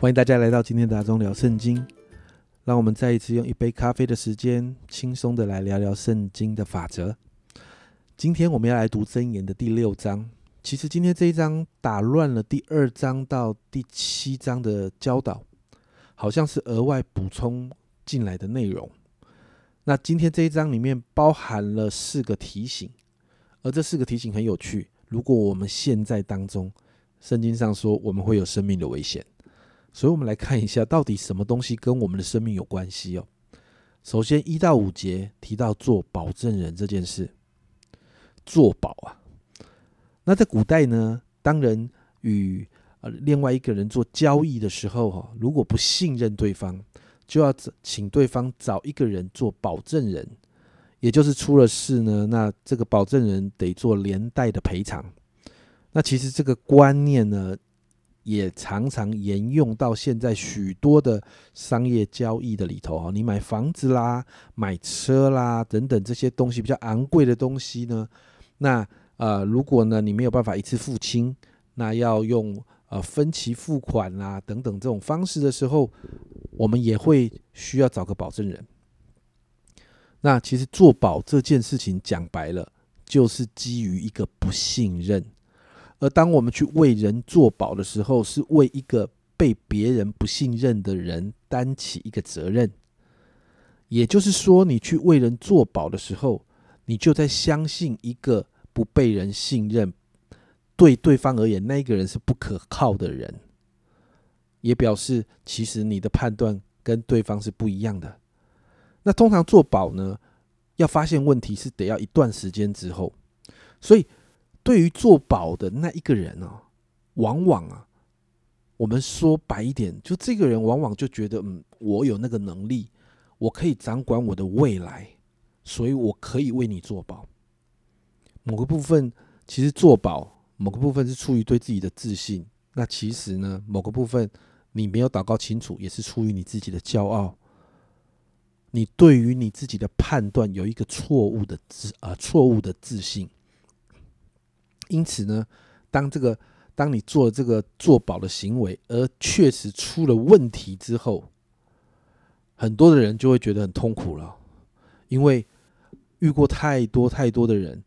欢迎大家来到今天的阿中聊圣经。让我们再一次用一杯咖啡的时间，轻松的来聊聊圣经的法则。今天我们要来读箴言的第六章。其实今天这一章打乱了第二章到第七章的教导，好像是额外补充进来的内容。那今天这一章里面包含了四个提醒，而这四个提醒很有趣。如果我们现在当中，圣经上说我们会有生命的危险。所以，我们来看一下，到底什么东西跟我们的生命有关系哦。首先，一到五节提到做保证人这件事，做保啊。那在古代呢，当人与呃另外一个人做交易的时候，哈，如果不信任对方，就要请对方找一个人做保证人，也就是出了事呢，那这个保证人得做连带的赔偿。那其实这个观念呢？也常常沿用到现在许多的商业交易的里头哈，你买房子啦、买车啦等等这些东西比较昂贵的东西呢，那呃如果呢你没有办法一次付清，那要用呃分期付款啦等等这种方式的时候，我们也会需要找个保证人。那其实做保这件事情讲白了，就是基于一个不信任。而当我们去为人做保的时候，是为一个被别人不信任的人担起一个责任。也就是说，你去为人做保的时候，你就在相信一个不被人信任、对对方而言那个人是不可靠的人，也表示其实你的判断跟对方是不一样的。那通常做保呢，要发现问题是得要一段时间之后，所以。对于做保的那一个人哦，往往啊，我们说白一点，就这个人往往就觉得，嗯，我有那个能力，我可以掌管我的未来，所以我可以为你做保。某个部分其实做保，某个部分是出于对自己的自信，那其实呢，某个部分你没有祷告清楚，也是出于你自己的骄傲。你对于你自己的判断有一个错误的自啊错误的自信。因此呢，当这个当你做这个做保的行为，而确实出了问题之后，很多的人就会觉得很痛苦了，因为遇过太多太多的人，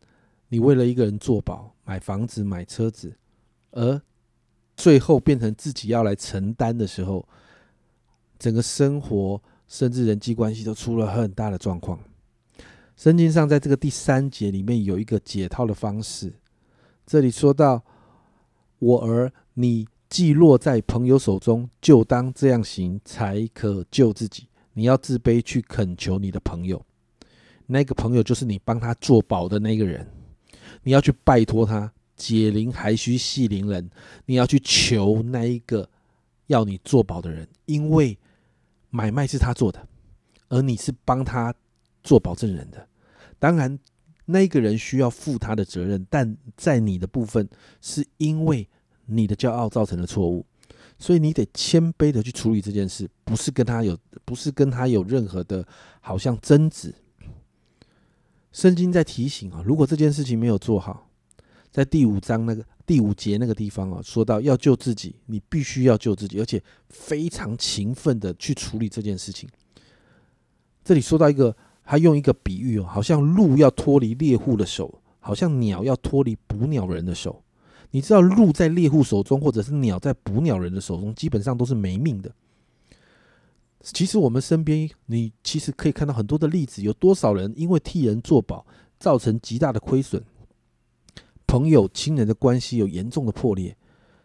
你为了一个人做保，买房子买车子，而最后变成自己要来承担的时候，整个生活甚至人际关系都出了很大的状况。圣经上在这个第三节里面有一个解套的方式。这里说到，我儿，你既落在朋友手中，就当这样行，才可救自己。你要自卑去恳求你的朋友，那个朋友就是你帮他做保的那个人。你要去拜托他，解铃还须系铃人。你要去求那一个要你做保的人，因为买卖是他做的，而你是帮他做保证人的。当然。那个人需要负他的责任，但在你的部分，是因为你的骄傲造成的错误，所以你得谦卑的去处理这件事，不是跟他有，不是跟他有任何的，好像争执。圣经在提醒啊，如果这件事情没有做好，在第五章那个第五节那个地方啊，说到要救自己，你必须要救自己，而且非常勤奋的去处理这件事情。这里说到一个。他用一个比喻哦，好像鹿要脱离猎户的手，好像鸟要脱离捕鸟人的手。你知道，鹿在猎户手中，或者是鸟在捕鸟人的手中，基本上都是没命的。其实我们身边，你其实可以看到很多的例子，有多少人因为替人做保，造成极大的亏损，朋友亲人的关系有严重的破裂，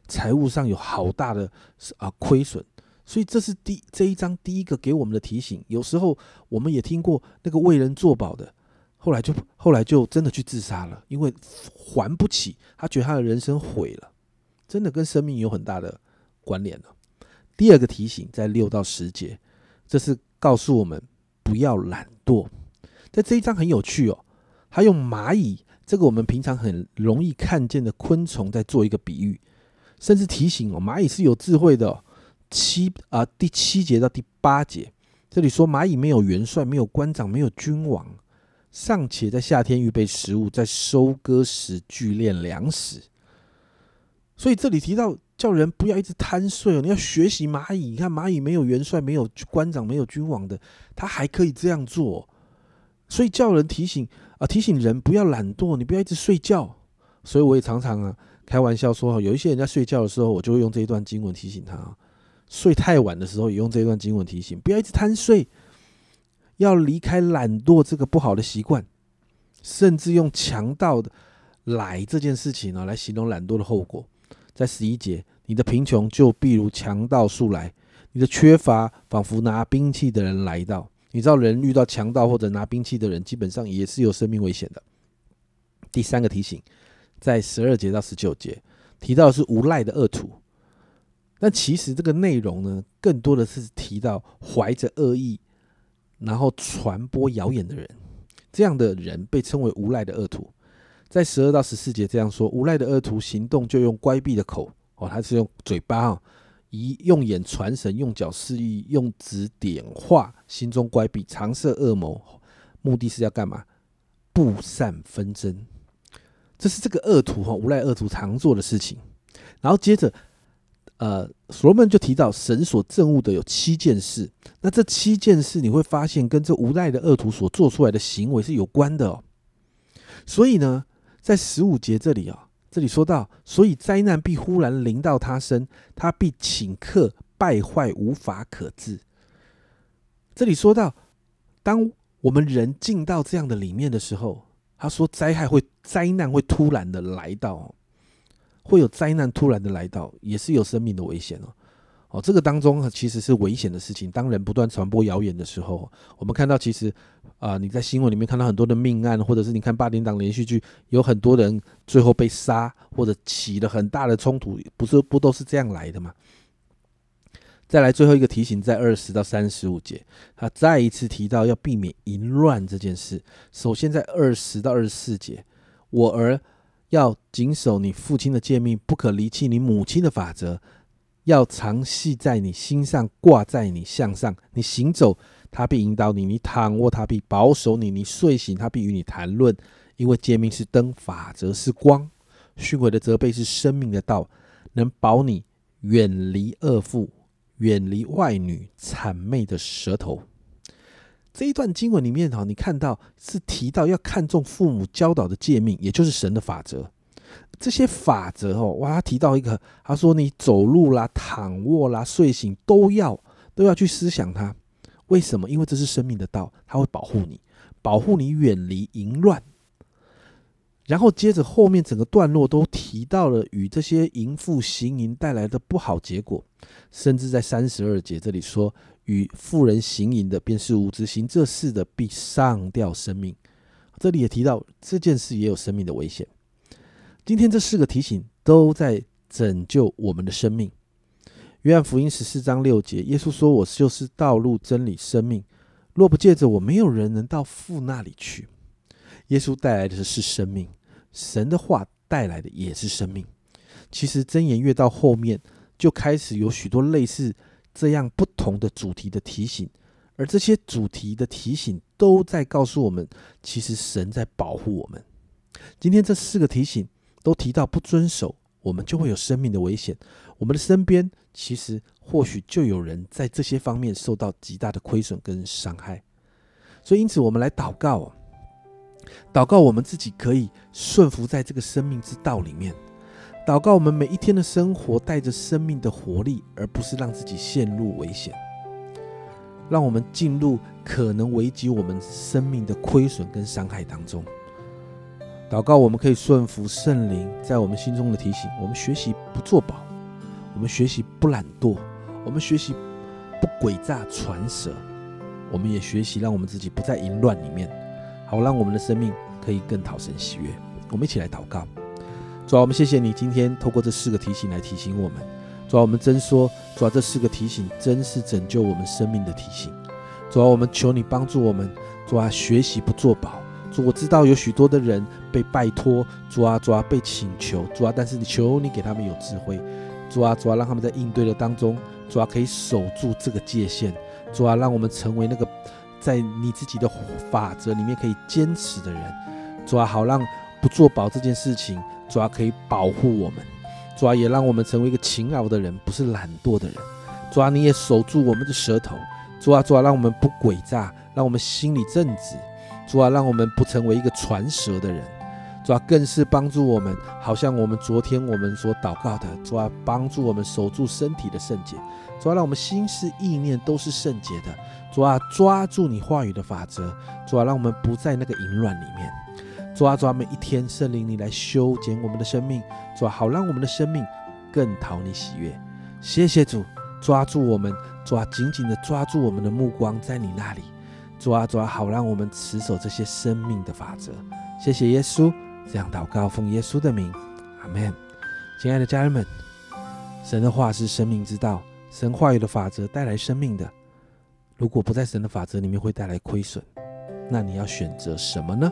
财务上有好大的啊亏损。所以这是第这一章第一个给我们的提醒。有时候我们也听过那个为人作保的，后来就后来就真的去自杀了，因为还不起，他觉得他的人生毁了，真的跟生命有很大的关联了。第二个提醒在六到十节，这是告诉我们不要懒惰。在这一章很有趣哦，他用蚂蚁这个我们平常很容易看见的昆虫在做一个比喻，甚至提醒哦，蚂蚁是有智慧的。七啊，第七节到第八节，这里说蚂蚁没有元帅，没有官长，没有君王，尚且在夏天预备食物，在收割时聚敛粮食。所以这里提到叫人不要一直贪睡哦，你要学习蚂蚁。你看蚂蚁没有元帅、没有官长、没有君王的，他还可以这样做。所以叫人提醒啊，提醒人不要懒惰，你不要一直睡觉。所以我也常常啊开玩笑说，有一些人在睡觉的时候，我就会用这一段经文提醒他。睡太晚的时候，也用这段经文提醒，不要一直贪睡，要离开懒惰这个不好的习惯，甚至用强盗的来这件事情呢来形容懒惰的后果。在十一节，你的贫穷就必如强盗速来，你的缺乏仿佛拿兵器的人来到。你知道，人遇到强盗或者拿兵器的人，基本上也是有生命危险的。第三个提醒，在十二节到十九节提到的是无赖的恶徒。但其实这个内容呢，更多的是提到怀着恶意，然后传播谣言的人，这样的人被称为无赖的恶徒。在十二到十四节这样说：无赖的恶徒行动就用乖僻的口哦，他是用嘴巴啊，一用眼传神，用脚示意，用指点化，心中乖僻，常设恶谋，目的是要干嘛？布散纷争。这是这个恶徒哈，无赖恶徒常做的事情。然后接着。呃，所罗门就提到神所憎恶的有七件事，那这七件事你会发现跟这无赖的恶徒所做出来的行为是有关的哦。所以呢，在十五节这里啊，这里说到，所以灾难必忽然临到他身，他必顷刻败坏，无法可治。这里说到，当我们人进到这样的里面的时候，他说灾害会灾难会突然的来到。会有灾难突然的来到，也是有生命的危险哦。哦，这个当中其实是危险的事情。当人不断传播谣言的时候，我们看到其实啊，你在新闻里面看到很多的命案，或者是你看八点档连续剧，有很多人最后被杀，或者起了很大的冲突，不是不都是这样来的吗？再来最后一个提醒，在二十到三十五节，他再一次提到要避免淫乱这件事。首先在二十到二十四节，我儿。要谨守你父亲的诫命，不可离弃你母亲的法则，要常系在你心上，挂在你项上。你行走，他必引导你；你躺卧，他必保守你；你睡醒，他必与你谈论。因为诫命是灯，法则是光，训诲的责备是生命的道，能保你远离恶妇，远离外女谄媚的舌头。这一段经文里面哈，你看到是提到要看重父母教导的诫命，也就是神的法则。这些法则哦，哇，他提到一个，他说你走路啦、躺卧啦、睡醒都要都要去思想它。为什么？因为这是生命的道，它会保护你，保护你远离淫乱。然后接着后面整个段落都提到了与这些淫妇行淫带来的不好结果，甚至在三十二节这里说。与妇人行淫的，便是无知行这事的，必上吊生命。这里也提到这件事也有生命的危险。今天这四个提醒都在拯救我们的生命。约翰福音十四章六节，耶稣说：“我就是道路、真理、生命。若不借着我，没有人能到父那里去。”耶稣带来的是生命，神的话带来的也是生命。其实真言越到后面，就开始有许多类似。这样不同的主题的提醒，而这些主题的提醒都在告诉我们，其实神在保护我们。今天这四个提醒都提到不遵守，我们就会有生命的危险。我们的身边其实或许就有人在这些方面受到极大的亏损跟伤害。所以，因此我们来祷告，祷告我们自己可以顺服在这个生命之道里面。祷告，我们每一天的生活带着生命的活力，而不是让自己陷入危险，让我们进入可能危及我们生命的亏损跟伤害当中。祷告，我们可以顺服圣灵在我们心中的提醒，我们学习不作保，我们学习不懒惰，我们学习不诡诈传舌，我们也学习让我们自己不在淫乱里面，好让我们的生命可以更讨神喜悦。我们一起来祷告。主啊，我们谢谢你今天透过这四个提醒来提醒我们。主啊，我们真说，主啊，这四个提醒真是拯救我们生命的提醒。主啊，我们求你帮助我们。主啊，学习不做保。主，我知道有许多的人被拜托，主啊，主啊，被请求，主啊，但是你求你给他们有智慧。主啊，主啊，让他们在应对的当中，主啊，可以守住这个界限。主啊，让我们成为那个在你自己的法则里面可以坚持的人。主啊，好让不做保这件事情。主啊，可以保护我们，主啊，也让我们成为一个勤劳的人，不是懒惰的人。主啊，你也守住我们的舌头。主啊，主啊，让我们不诡诈，让我们心里正直。主啊，让我们不成为一个传舌的人。主啊，更是帮助我们，好像我们昨天我们所祷告的，主啊，帮助我们守住身体的圣洁。主啊，让我们心思意念都是圣洁的。主啊，抓住你话语的法则。主啊，让我们不在那个淫乱里面。主啊，主啊，每一天圣灵你来修剪我们的生命。主啊，好让我们的生命更讨你喜悦。谢谢主，抓住我们，主啊，紧紧的抓住我们的目光在你那里。主啊，主啊，好让我们持守这些生命的法则。谢谢耶稣。这样祷告，奉耶稣的名，阿门。亲爱的家人们，神的话是生命之道，神话语的法则带来生命的。如果不在神的法则里面，会带来亏损。那你要选择什么呢？